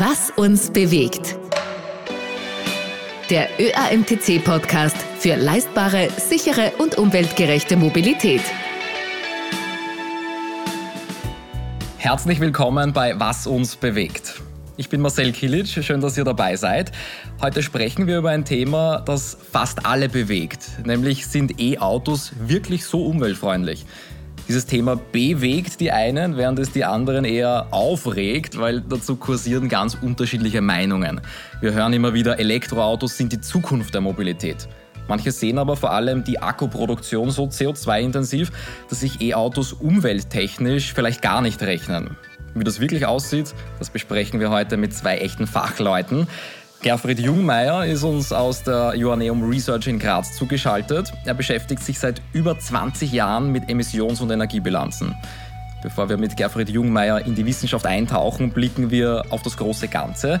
Was uns bewegt. Der ÖAMTC-Podcast für leistbare, sichere und umweltgerechte Mobilität. Herzlich willkommen bei Was uns bewegt. Ich bin Marcel Kilic, schön, dass ihr dabei seid. Heute sprechen wir über ein Thema, das fast alle bewegt, nämlich sind E-Autos wirklich so umweltfreundlich? Dieses Thema bewegt die einen, während es die anderen eher aufregt, weil dazu kursieren ganz unterschiedliche Meinungen. Wir hören immer wieder, Elektroautos sind die Zukunft der Mobilität. Manche sehen aber vor allem die Akkuproduktion so CO2-intensiv, dass sich E-Autos umwelttechnisch vielleicht gar nicht rechnen. Wie das wirklich aussieht, das besprechen wir heute mit zwei echten Fachleuten. Gerfried Jungmeier ist uns aus der Joanneum Research in Graz zugeschaltet. Er beschäftigt sich seit über 20 Jahren mit Emissions- und Energiebilanzen. Bevor wir mit Gerfried Jungmeier in die Wissenschaft eintauchen, blicken wir auf das große Ganze.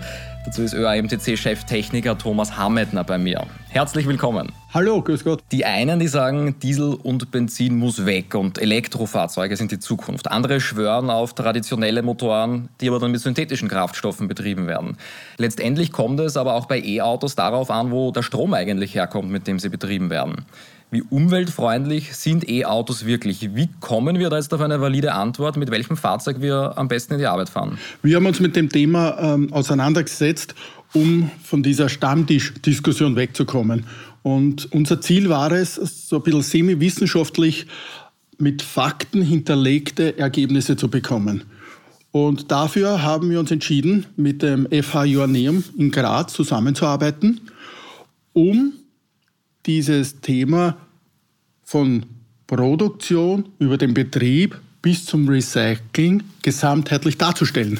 Dazu ist ÖAMTC-Cheftechniker Thomas Hammedner bei mir. Herzlich willkommen. Hallo, grüß Gott. Die einen, die sagen, Diesel und Benzin muss weg und Elektrofahrzeuge sind die Zukunft. Andere schwören auf traditionelle Motoren, die aber dann mit synthetischen Kraftstoffen betrieben werden. Letztendlich kommt es aber auch bei E-Autos darauf an, wo der Strom eigentlich herkommt, mit dem sie betrieben werden. Wie umweltfreundlich sind E-Autos wirklich? Wie kommen wir da jetzt auf eine valide Antwort, mit welchem Fahrzeug wir am besten in die Arbeit fahren? Wir haben uns mit dem Thema ähm, auseinandergesetzt, um von dieser Stammtischdiskussion wegzukommen. Und unser Ziel war es, so ein bisschen semi-wissenschaftlich mit Fakten hinterlegte Ergebnisse zu bekommen. Und dafür haben wir uns entschieden, mit dem FH Joanneum in Graz zusammenzuarbeiten, um dieses Thema von Produktion über den Betrieb bis zum Recycling gesamtheitlich darzustellen.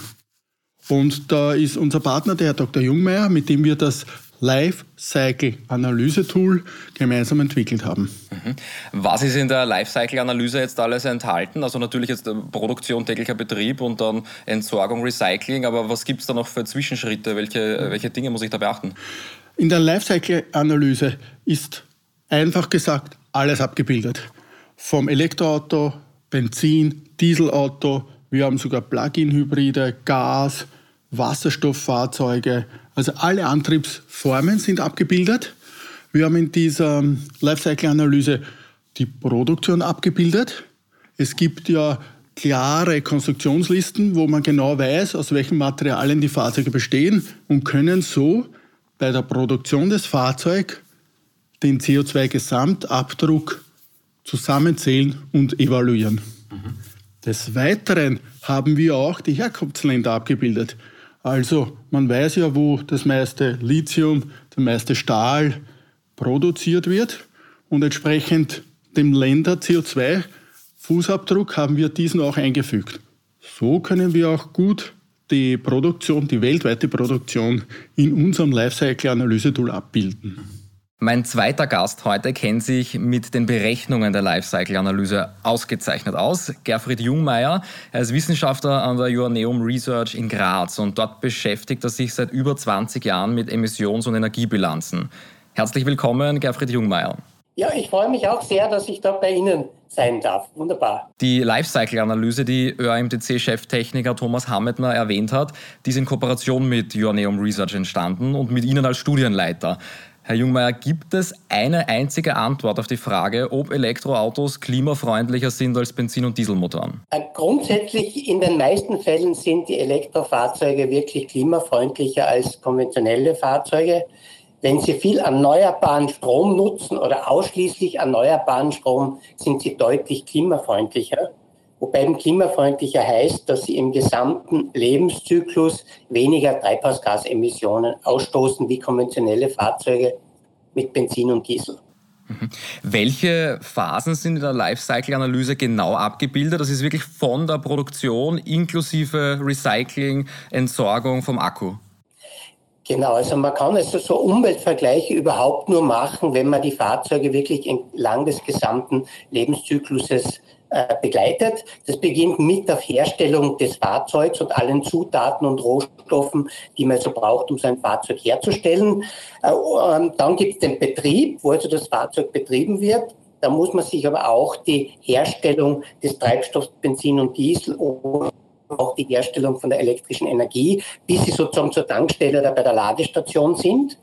Und da ist unser Partner, der Herr Dr. Jungmeier, mit dem wir das Lifecycle-Analyse-Tool gemeinsam entwickelt haben. Mhm. Was ist in der Lifecycle-Analyse jetzt alles enthalten? Also natürlich jetzt Produktion, täglicher Betrieb und dann Entsorgung, Recycling, aber was gibt es da noch für Zwischenschritte? Welche, welche Dinge muss ich da beachten? In der Lifecycle-Analyse ist einfach gesagt alles abgebildet. Vom Elektroauto, Benzin, Dieselauto, wir haben sogar Plug-in-Hybride, Gas, Wasserstofffahrzeuge, also alle Antriebsformen sind abgebildet. Wir haben in dieser Lifecycle-Analyse die Produktion abgebildet. Es gibt ja klare Konstruktionslisten, wo man genau weiß, aus welchen Materialien die Fahrzeuge bestehen und können so bei der Produktion des Fahrzeugs den CO2-Gesamtabdruck zusammenzählen und evaluieren. Mhm. Des Weiteren haben wir auch die Herkunftsländer abgebildet. Also man weiß ja, wo das meiste Lithium, der meiste Stahl produziert wird und entsprechend dem Länder CO2-Fußabdruck haben wir diesen auch eingefügt. So können wir auch gut die Produktion, die weltweite Produktion in unserem Lifecycle-Analyse-Tool abbilden. Mein zweiter Gast heute kennt sich mit den Berechnungen der Lifecycle-Analyse ausgezeichnet aus. Gerfried Jungmeier. Er ist Wissenschaftler an der Joanneum Research in Graz und dort beschäftigt er sich seit über 20 Jahren mit Emissions- und Energiebilanzen. Herzlich willkommen, Gerfried Jungmeier. Ja, ich freue mich auch sehr, dass ich da bei Ihnen sein darf. Wunderbar. Die Lifecycle-Analyse, die ÖAMTC-Cheftechniker Thomas Hammedner erwähnt hat, die ist in Kooperation mit Joanneum Research entstanden und mit Ihnen als Studienleiter. Herr Jungmeier, gibt es eine einzige Antwort auf die Frage, ob Elektroautos klimafreundlicher sind als Benzin- und Dieselmotoren? Äh, grundsätzlich in den meisten Fällen sind die Elektrofahrzeuge wirklich klimafreundlicher als konventionelle Fahrzeuge. Wenn sie viel erneuerbaren Strom nutzen oder ausschließlich erneuerbaren Strom, sind sie deutlich klimafreundlicher wobei eben klimafreundlicher heißt, dass sie im gesamten Lebenszyklus weniger Treibhausgasemissionen ausstoßen wie konventionelle Fahrzeuge mit Benzin und Diesel. Mhm. Welche Phasen sind in der Lifecycle-Analyse genau abgebildet? Das ist wirklich von der Produktion inklusive Recycling, Entsorgung vom Akku. Genau, also man kann also so Umweltvergleiche überhaupt nur machen, wenn man die Fahrzeuge wirklich entlang des gesamten Lebenszykluses äh, begleitet. Das beginnt mit der Herstellung des Fahrzeugs und allen Zutaten und Rohstoffen, die man so braucht, um sein Fahrzeug herzustellen. Äh, ähm, dann gibt es den Betrieb, wo also das Fahrzeug betrieben wird. Da muss man sich aber auch die Herstellung des Treibstoffs Benzin und Diesel auch die Herstellung von der elektrischen Energie, bis sie sozusagen zur Tankstelle oder bei der Ladestation sind.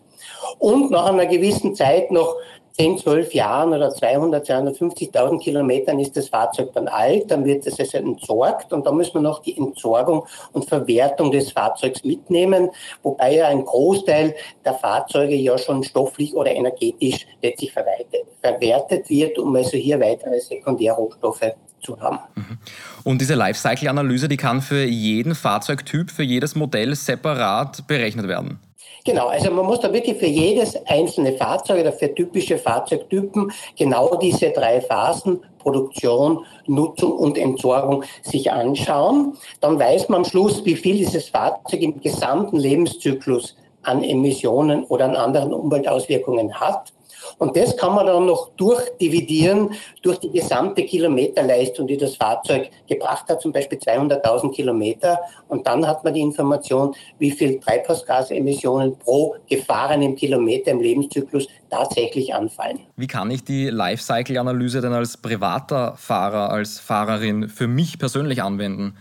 Und nach einer gewissen Zeit noch 10, 12 Jahren oder 200, 250.000 Kilometern ist das Fahrzeug dann alt, dann wird es also entsorgt und da müssen wir noch die Entsorgung und Verwertung des Fahrzeugs mitnehmen, wobei ja ein Großteil der Fahrzeuge ja schon stofflich oder energetisch letztlich verwertet wird, um also hier weitere Sekundärrohstoffe zu haben. Mhm. Und diese Lifecycle-Analyse, die kann für jeden Fahrzeugtyp, für jedes Modell separat berechnet werden? Genau, also man muss da wirklich für jedes einzelne Fahrzeug oder für typische Fahrzeugtypen genau diese drei Phasen Produktion, Nutzung und Entsorgung sich anschauen. Dann weiß man am Schluss, wie viel dieses Fahrzeug im gesamten Lebenszyklus an Emissionen oder an anderen Umweltauswirkungen hat. Und das kann man dann noch durchdividieren durch die gesamte Kilometerleistung, die das Fahrzeug gebracht hat, zum Beispiel 200.000 Kilometer. Und dann hat man die Information, wie viel Treibhausgasemissionen pro gefahrenen Kilometer im Lebenszyklus tatsächlich anfallen. Wie kann ich die Lifecycle-Analyse denn als privater Fahrer, als Fahrerin für mich persönlich anwenden?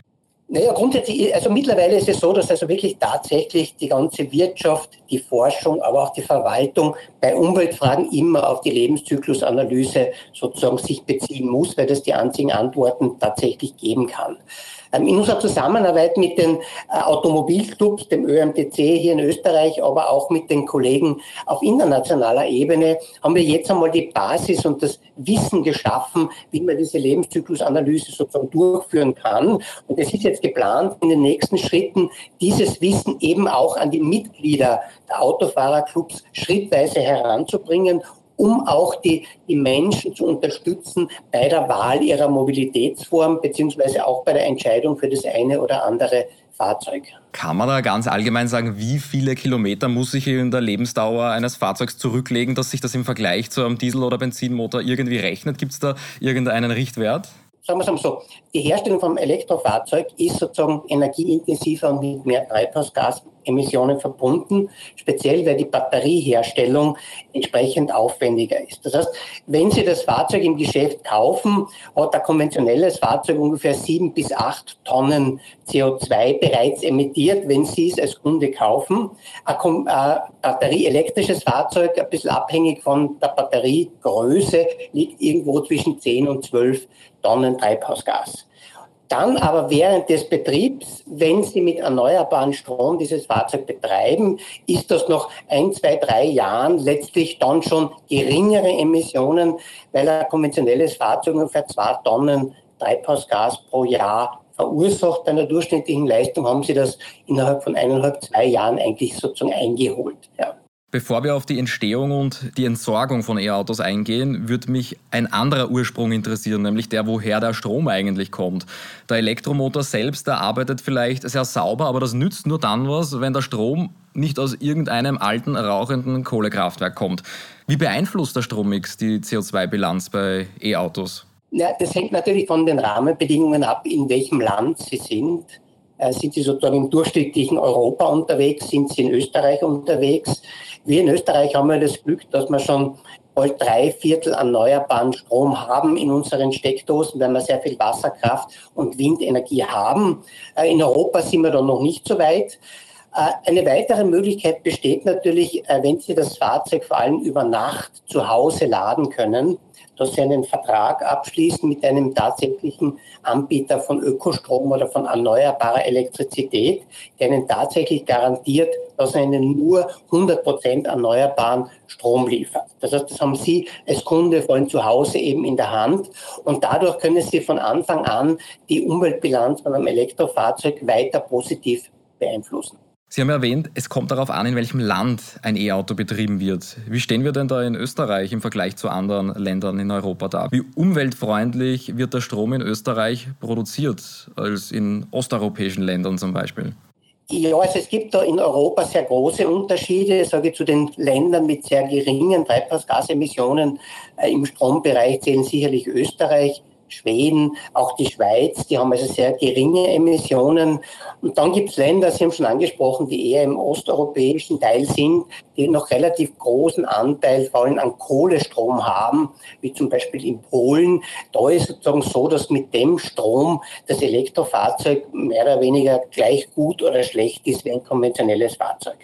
Naja, grundsätzlich, also mittlerweile ist es so, dass also wirklich tatsächlich die ganze Wirtschaft, die Forschung, aber auch die Verwaltung bei Umweltfragen immer auf die Lebenszyklusanalyse sozusagen sich beziehen muss, weil das die einzigen Antworten tatsächlich geben kann. Ähm, in unserer Zusammenarbeit mit den äh, Automobilclubs, dem ÖMTC hier in Österreich, aber auch mit den Kollegen auf internationaler Ebene, haben wir jetzt einmal die Basis und das Wissen geschaffen, wie man diese Lebenszyklusanalyse sozusagen durchführen kann. Und es ist jetzt geplant, in den nächsten Schritten dieses Wissen eben auch an die Mitglieder der Autofahrerclubs schrittweise heranzubringen um auch die, die Menschen zu unterstützen bei der Wahl ihrer Mobilitätsform beziehungsweise auch bei der Entscheidung für das eine oder andere Fahrzeug. Kann man da ganz allgemein sagen, wie viele Kilometer muss ich in der Lebensdauer eines Fahrzeugs zurücklegen, dass sich das im Vergleich zu einem Diesel- oder Benzinmotor irgendwie rechnet? Gibt es da irgendeinen Richtwert? sagen wir es so, die Herstellung vom Elektrofahrzeug ist sozusagen energieintensiver und mit mehr Treibhausgasemissionen verbunden, speziell weil die Batterieherstellung entsprechend aufwendiger ist. Das heißt, wenn Sie das Fahrzeug im Geschäft kaufen, hat ein konventionelles Fahrzeug ungefähr sieben bis acht Tonnen CO2 bereits emittiert, wenn Sie es als Kunde kaufen. Ein batterieelektrisches Fahrzeug, ein bisschen abhängig von der Batteriegröße, liegt irgendwo zwischen 10 und 12 Tonnen Treibhausgas. Dann aber während des Betriebs, wenn Sie mit erneuerbaren Strom dieses Fahrzeug betreiben, ist das noch ein, zwei, drei Jahren letztlich dann schon geringere Emissionen, weil ein konventionelles Fahrzeug ungefähr zwei Tonnen Treibhausgas pro Jahr verursacht. Bei einer durchschnittlichen Leistung haben Sie das innerhalb von eineinhalb, zwei Jahren eigentlich sozusagen eingeholt. Ja. Bevor wir auf die Entstehung und die Entsorgung von E-Autos eingehen, würde mich ein anderer Ursprung interessieren, nämlich der, woher der Strom eigentlich kommt. Der Elektromotor selbst, der arbeitet vielleicht sehr sauber, aber das nützt nur dann was, wenn der Strom nicht aus irgendeinem alten, rauchenden Kohlekraftwerk kommt. Wie beeinflusst der Strommix die CO2-Bilanz bei E-Autos? Ja, das hängt natürlich von den Rahmenbedingungen ab, in welchem Land Sie sind. Äh, sind Sie sozusagen im durchschnittlichen Europa unterwegs? Sind Sie in Österreich unterwegs? Wir in Österreich haben ja das Glück, dass wir schon bald drei Viertel erneuerbaren Strom haben in unseren Steckdosen, weil wir sehr viel Wasserkraft und Windenergie haben. Äh, in Europa sind wir da noch nicht so weit. Äh, eine weitere Möglichkeit besteht natürlich, wenn Sie das Fahrzeug vor allem über Nacht zu Hause laden können, dass sie einen Vertrag abschließen mit einem tatsächlichen Anbieter von Ökostrom oder von erneuerbarer Elektrizität, der ihnen tatsächlich garantiert, dass er ihnen nur 100 Prozent erneuerbaren Strom liefert. Das heißt, das haben Sie als Kunde vor allem zu Hause eben in der Hand und dadurch können Sie von Anfang an die Umweltbilanz von einem Elektrofahrzeug weiter positiv beeinflussen. Sie haben erwähnt, es kommt darauf an, in welchem Land ein E-Auto betrieben wird. Wie stehen wir denn da in Österreich im Vergleich zu anderen Ländern in Europa da? Wie umweltfreundlich wird der Strom in Österreich produziert als in osteuropäischen Ländern zum Beispiel? Ja, also es gibt da in Europa sehr große Unterschiede, sage ich, zu den Ländern mit sehr geringen Treibhausgasemissionen. Äh, Im Strombereich zählen sicherlich Österreich, Schweden, auch die Schweiz, die haben also sehr geringe Emissionen. Und dann gibt es Länder, Sie haben schon angesprochen, die eher im osteuropäischen Teil sind, die noch relativ großen Anteil vor allem an Kohlestrom haben, wie zum Beispiel in Polen. Da ist sozusagen so, dass mit dem Strom das Elektrofahrzeug mehr oder weniger gleich gut oder schlecht ist wie ein konventionelles Fahrzeug.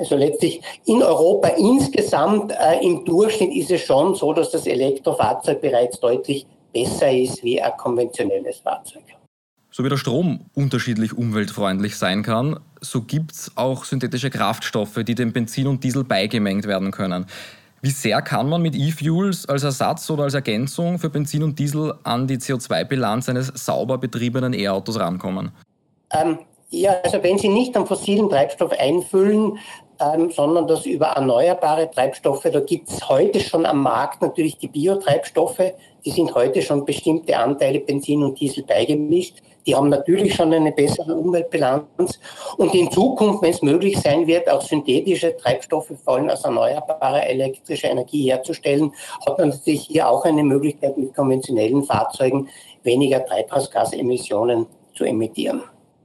Also letztlich in Europa insgesamt äh, im Durchschnitt ist es schon so, dass das Elektrofahrzeug bereits deutlich besser ist wie ein konventionelles Fahrzeug. So wie der Strom unterschiedlich umweltfreundlich sein kann, so gibt es auch synthetische Kraftstoffe, die dem Benzin und Diesel beigemengt werden können. Wie sehr kann man mit E-Fuels als Ersatz oder als Ergänzung für Benzin und Diesel an die CO2-Bilanz eines sauber betriebenen E-Autos rankommen? Ähm, ja, also wenn Sie nicht am fossilen Treibstoff einfüllen, ähm, sondern das über erneuerbare Treibstoffe, da gibt es heute schon am Markt natürlich die Biotreibstoffe, die sind heute schon bestimmte Anteile Benzin und Diesel beigemischt. Die haben natürlich schon eine bessere Umweltbilanz. Und in Zukunft, wenn es möglich sein wird, auch synthetische Treibstoffe, vor allem aus erneuerbarer elektrischer Energie herzustellen, hat man natürlich hier auch eine Möglichkeit, mit konventionellen Fahrzeugen weniger Treibhausgasemissionen zu emittieren.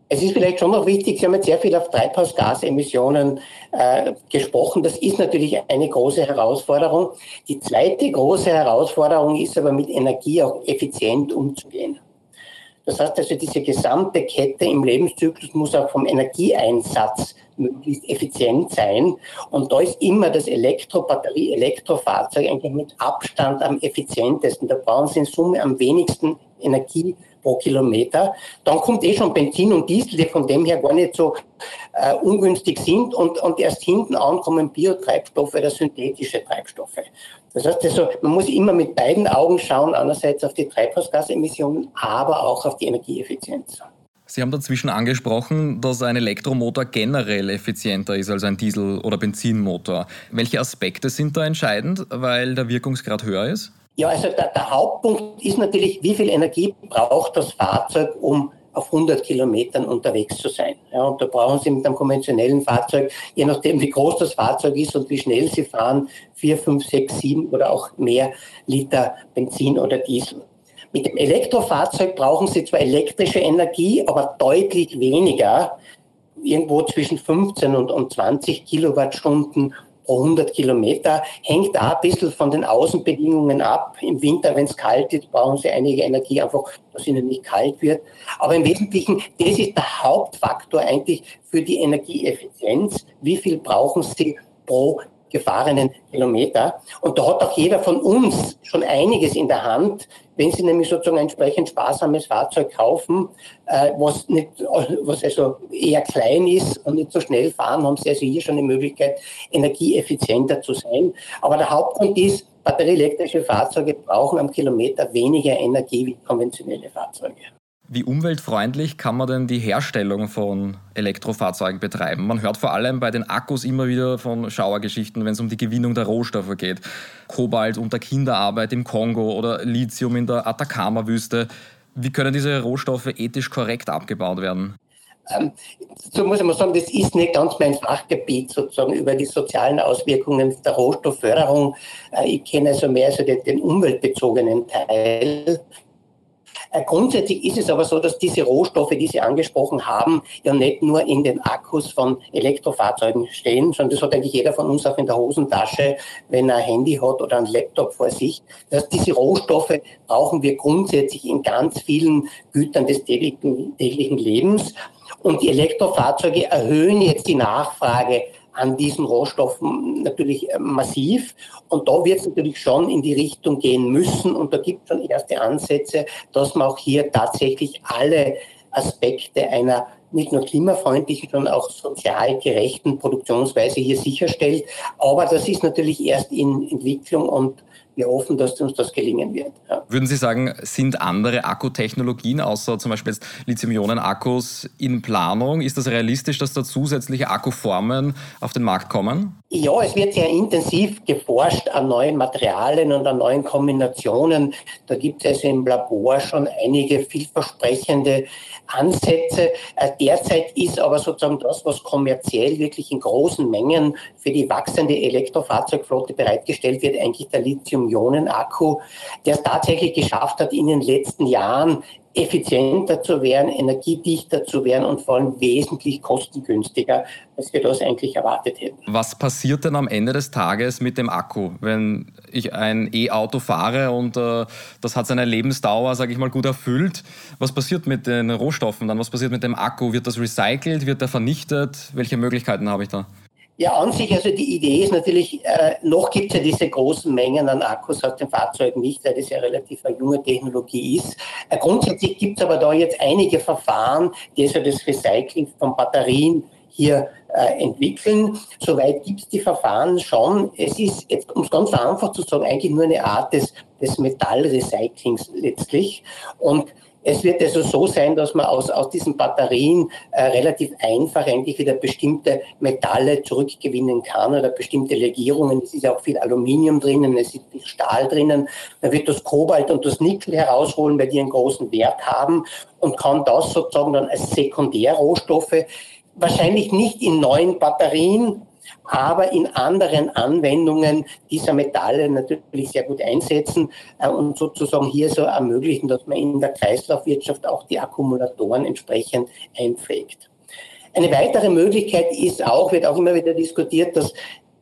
Es ist vielleicht schon noch wichtig, Sie haben jetzt sehr viel auf Treibhausgasemissionen äh, gesprochen. Das ist natürlich eine große Herausforderung. Die zweite große Herausforderung ist aber mit Energie auch effizient umzugehen. Das heißt also, diese gesamte Kette im Lebenszyklus muss auch vom Energieeinsatz möglichst effizient sein. Und da ist immer das Elektrobatterie, Elektrofahrzeug eigentlich mit Abstand am effizientesten. Da brauchen Sie in Summe am wenigsten Energie pro Kilometer. Dann kommt eh schon Benzin und Diesel, die von dem her gar nicht so äh, ungünstig sind. Und, und erst hinten an kommen Biotreibstoffe oder synthetische Treibstoffe. Das heißt also, man muss immer mit beiden Augen schauen, einerseits auf die Treibhausgasemissionen, aber auch auf die Energieeffizienz. Sie haben dazwischen angesprochen, dass ein Elektromotor generell effizienter ist als ein Diesel- oder Benzinmotor. Welche Aspekte sind da entscheidend, weil der Wirkungsgrad höher ist? Ja, also der, der Hauptpunkt ist natürlich, wie viel Energie braucht das Fahrzeug, um auf 100 Kilometern unterwegs zu sein. Ja, und da brauchen Sie mit einem konventionellen Fahrzeug, je nachdem wie groß das Fahrzeug ist und wie schnell Sie fahren, 4, 5, 6, 7 oder auch mehr Liter Benzin oder Diesel. Mit dem Elektrofahrzeug brauchen Sie zwar elektrische Energie, aber deutlich weniger, irgendwo zwischen 15 und, und 20 Kilowattstunden pro 100 Kilometer. Hängt da ein bisschen von den Außenbedingungen ab. Im Winter, wenn es kalt ist, brauchen Sie einige Energie, einfach, dass Ihnen nicht kalt wird. Aber im Wesentlichen, das ist der Hauptfaktor eigentlich für die Energieeffizienz. Wie viel brauchen Sie pro gefahrenen Kilometer. Und da hat auch jeder von uns schon einiges in der Hand, wenn Sie nämlich sozusagen ein entsprechend sparsames Fahrzeug kaufen, äh, was, nicht, was also eher klein ist und nicht so schnell fahren, haben Sie also hier schon die Möglichkeit, energieeffizienter zu sein. Aber der Hauptgrund ist, batterieelektrische Fahrzeuge brauchen am Kilometer weniger Energie wie konventionelle Fahrzeuge. Wie umweltfreundlich kann man denn die Herstellung von Elektrofahrzeugen betreiben? Man hört vor allem bei den Akkus immer wieder von Schauergeschichten, wenn es um die Gewinnung der Rohstoffe geht. Kobalt unter Kinderarbeit im Kongo oder Lithium in der Atacama-Wüste. Wie können diese Rohstoffe ethisch korrekt abgebaut werden? Ähm, so muss ich mal sagen, das ist nicht ganz mein Fachgebiet, sozusagen über die sozialen Auswirkungen der Rohstoffförderung. Äh, ich kenne also mehr so den, den umweltbezogenen Teil. Äh, grundsätzlich ist es aber so, dass diese Rohstoffe, die Sie angesprochen haben, ja nicht nur in den Akkus von Elektrofahrzeugen stehen, sondern das hat eigentlich jeder von uns auch in der Hosentasche, wenn er ein Handy hat oder ein Laptop vor sich. Das diese Rohstoffe brauchen wir grundsätzlich in ganz vielen Gütern des täglichen, täglichen Lebens. Und die Elektrofahrzeuge erhöhen jetzt die Nachfrage an diesen Rohstoffen natürlich äh, massiv. Und da wird es natürlich schon in die Richtung gehen müssen. Und da gibt es schon erste Ansätze, dass man auch hier tatsächlich alle Aspekte einer nicht nur klimafreundlichen, sondern auch sozial gerechten Produktionsweise hier sicherstellt. Aber das ist natürlich erst in Entwicklung und wir hoffen, dass uns das gelingen wird. Ja. Würden Sie sagen, sind andere Akkutechnologien, außer zum Beispiel Lithium-Ionen-Akkus, in Planung? Ist das realistisch, dass da zusätzliche Akkuformen auf den Markt kommen? Ja, es wird sehr intensiv geforscht an neuen Materialien und an neuen Kombinationen. Da gibt es im Labor schon einige vielversprechende Ansätze. Äh, derzeit ist aber sozusagen das, was kommerziell wirklich in großen Mengen für die wachsende Elektrofahrzeugflotte bereitgestellt wird, eigentlich der Lithium-Ionen-Akku, der es tatsächlich geschafft hat, in den letzten Jahren effizienter zu werden, energiedichter zu werden und vor allem wesentlich kostengünstiger, als wir das eigentlich erwartet hätten. Was passiert denn am Ende des Tages mit dem Akku, wenn ich ein E-Auto fahre und äh, das hat seine Lebensdauer, sage ich mal, gut erfüllt? Was passiert mit den Rohstoffen dann? Was passiert mit dem Akku? Wird das recycelt? Wird er vernichtet? Welche Möglichkeiten habe ich da? Ja, an sich, also die Idee ist natürlich, äh, noch gibt es ja diese großen Mengen an Akkus aus den Fahrzeugen nicht, weil das ja relativ eine junge Technologie ist. Äh, grundsätzlich gibt es aber da jetzt einige Verfahren, die also das Recycling von Batterien hier äh, entwickeln. Soweit gibt es die Verfahren schon. Es ist, um es ganz einfach zu sagen, eigentlich nur eine Art des, des Metallrecyclings letztlich. Und es wird also so sein, dass man aus, aus diesen Batterien äh, relativ einfach eigentlich wieder bestimmte Metalle zurückgewinnen kann oder bestimmte Legierungen. Es ist ja auch viel Aluminium drinnen, es ist viel Stahl drinnen. Man wird das Kobalt und das Nickel herausholen, weil die einen großen Wert haben und kann das sozusagen dann als Sekundärrohstoffe wahrscheinlich nicht in neuen Batterien aber in anderen Anwendungen dieser Metalle natürlich sehr gut einsetzen äh, und sozusagen hier so ermöglichen, dass man in der Kreislaufwirtschaft auch die Akkumulatoren entsprechend einpflegt. Eine weitere Möglichkeit ist auch, wird auch immer wieder diskutiert, dass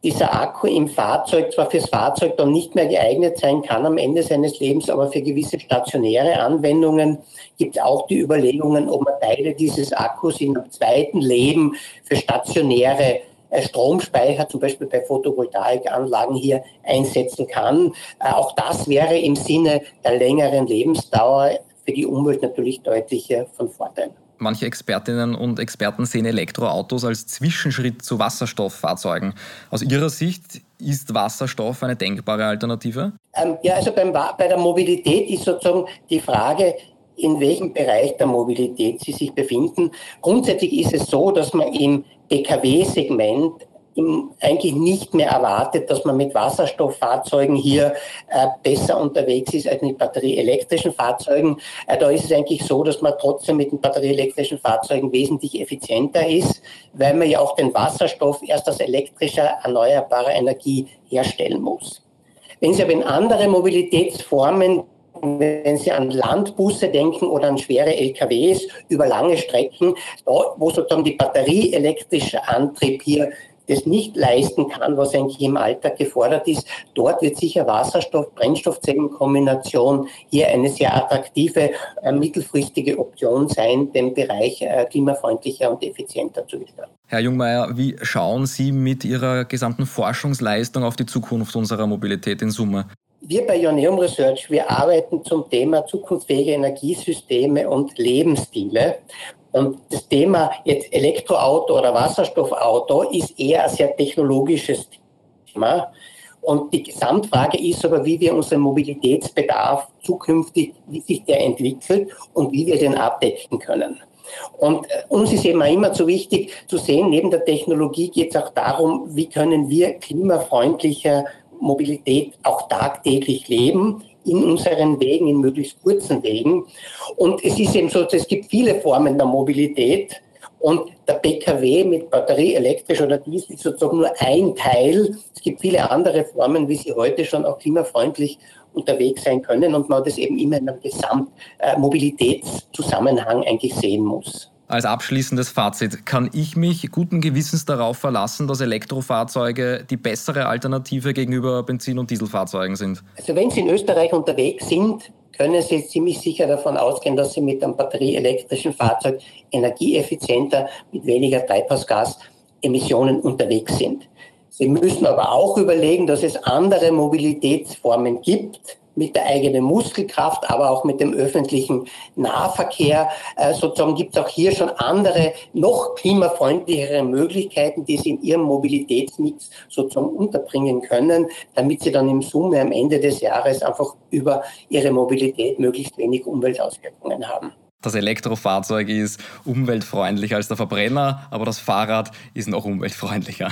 dieser Akku im Fahrzeug zwar fürs Fahrzeug dann nicht mehr geeignet sein kann am Ende seines Lebens, aber für gewisse stationäre Anwendungen gibt es auch die Überlegungen, ob man Teile dieses Akkus einem zweiten Leben für stationäre Stromspeicher zum Beispiel bei Photovoltaikanlagen hier einsetzen kann. Äh, auch das wäre im Sinne der längeren Lebensdauer für die Umwelt natürlich deutlich von Vorteil. Manche Expertinnen und Experten sehen Elektroautos als Zwischenschritt zu Wasserstofffahrzeugen. Aus Ihrer Sicht ist Wasserstoff eine denkbare Alternative? Ähm, ja, also beim, bei der Mobilität ist sozusagen die Frage, in welchem Bereich der Mobilität Sie sich befinden. Grundsätzlich ist es so, dass man im PKW-Segment eigentlich nicht mehr erwartet, dass man mit Wasserstofffahrzeugen hier äh, besser unterwegs ist als mit batterieelektrischen Fahrzeugen. Äh, da ist es eigentlich so, dass man trotzdem mit den batterieelektrischen Fahrzeugen wesentlich effizienter ist, weil man ja auch den Wasserstoff erst aus elektrischer erneuerbarer Energie herstellen muss. Wenn Sie aber in andere Mobilitätsformen wenn Sie an Landbusse denken oder an schwere LKWs über lange Strecken, wo sozusagen die batterieelektrische Antrieb hier das nicht leisten kann, was eigentlich im Alltag gefordert ist. Dort wird sicher Wasserstoff-Brennstoffzellenkombination hier eine sehr attraktive äh, mittelfristige Option sein, den Bereich äh, klimafreundlicher und effizienter zu gestalten. Herr Jungmeier, wie schauen Sie mit Ihrer gesamten Forschungsleistung auf die Zukunft unserer Mobilität in Summe? Wir bei Ioneum Research, wir arbeiten zum Thema zukunftsfähige Energiesysteme und Lebensstile. Und das Thema jetzt Elektroauto oder Wasserstoffauto ist eher ein sehr technologisches Thema. Und die Gesamtfrage ist aber, wie wir unseren Mobilitätsbedarf zukünftig, wie sich der entwickelt und wie wir den abdecken können. Und äh, uns ist eben immer so wichtig zu sehen, neben der Technologie geht es auch darum, wie können wir klimafreundlicher Mobilität auch tagtäglich leben, in unseren Wegen, in möglichst kurzen Wegen. Und es ist eben so, es gibt viele Formen der Mobilität. Und der PKW mit Batterie, elektrisch oder Diesel ist sozusagen nur ein Teil. Es gibt viele andere Formen, wie sie heute schon auch klimafreundlich unterwegs sein können und man das eben immer in einem Gesamtmobilitätszusammenhang eigentlich sehen muss. Als abschließendes Fazit, kann ich mich guten Gewissens darauf verlassen, dass Elektrofahrzeuge die bessere Alternative gegenüber Benzin- und Dieselfahrzeugen sind? Also wenn Sie in Österreich unterwegs sind, können Sie ziemlich sicher davon ausgehen, dass Sie mit einem batterieelektrischen Fahrzeug energieeffizienter, mit weniger Treibhausgasemissionen unterwegs sind. Sie müssen aber auch überlegen, dass es andere Mobilitätsformen gibt, mit der eigenen Muskelkraft, aber auch mit dem öffentlichen Nahverkehr. Äh, sozusagen gibt es auch hier schon andere, noch klimafreundlichere Möglichkeiten, die Sie in Ihrem Mobilitätsmix sozusagen unterbringen können, damit Sie dann im Summe am Ende des Jahres einfach über Ihre Mobilität möglichst wenig Umweltauswirkungen haben. Das Elektrofahrzeug ist umweltfreundlicher als der Verbrenner, aber das Fahrrad ist noch umweltfreundlicher.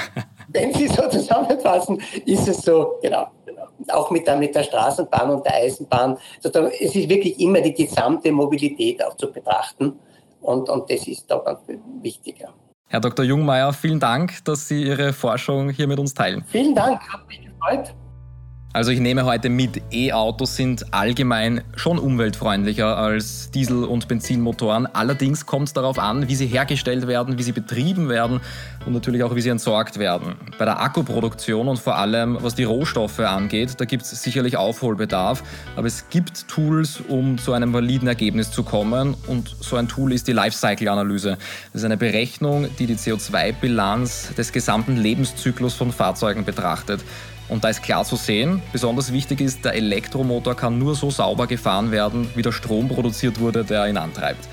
Wenn Sie so zusammenfassen, ist es so, genau. Auch mit der, mit der Straßenbahn und der Eisenbahn. Es ist wirklich immer die gesamte Mobilität auch zu betrachten. Und, und das ist da ganz wichtig. Herr Dr. Jungmeier, vielen Dank, dass Sie Ihre Forschung hier mit uns teilen. Vielen Dank, hat mich gefreut. Also ich nehme heute mit, E-Autos sind allgemein schon umweltfreundlicher als Diesel- und Benzinmotoren. Allerdings kommt es darauf an, wie sie hergestellt werden, wie sie betrieben werden und natürlich auch, wie sie entsorgt werden. Bei der Akkuproduktion und vor allem, was die Rohstoffe angeht, da gibt es sicherlich Aufholbedarf. Aber es gibt Tools, um zu einem validen Ergebnis zu kommen. Und so ein Tool ist die Lifecycle-Analyse. Das ist eine Berechnung, die die CO2-Bilanz des gesamten Lebenszyklus von Fahrzeugen betrachtet. Und da ist klar zu sehen, besonders wichtig ist, der Elektromotor kann nur so sauber gefahren werden, wie der Strom produziert wurde, der ihn antreibt.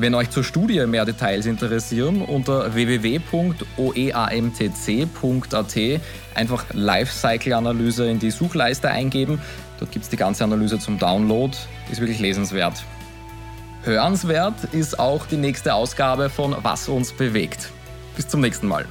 Wenn euch zur Studie mehr Details interessieren, unter www.oeamtc.at einfach Lifecycle-Analyse in die Suchleiste eingeben. Dort gibt es die ganze Analyse zum Download. Ist wirklich lesenswert. Hörenswert ist auch die nächste Ausgabe von Was uns bewegt. Bis zum nächsten Mal.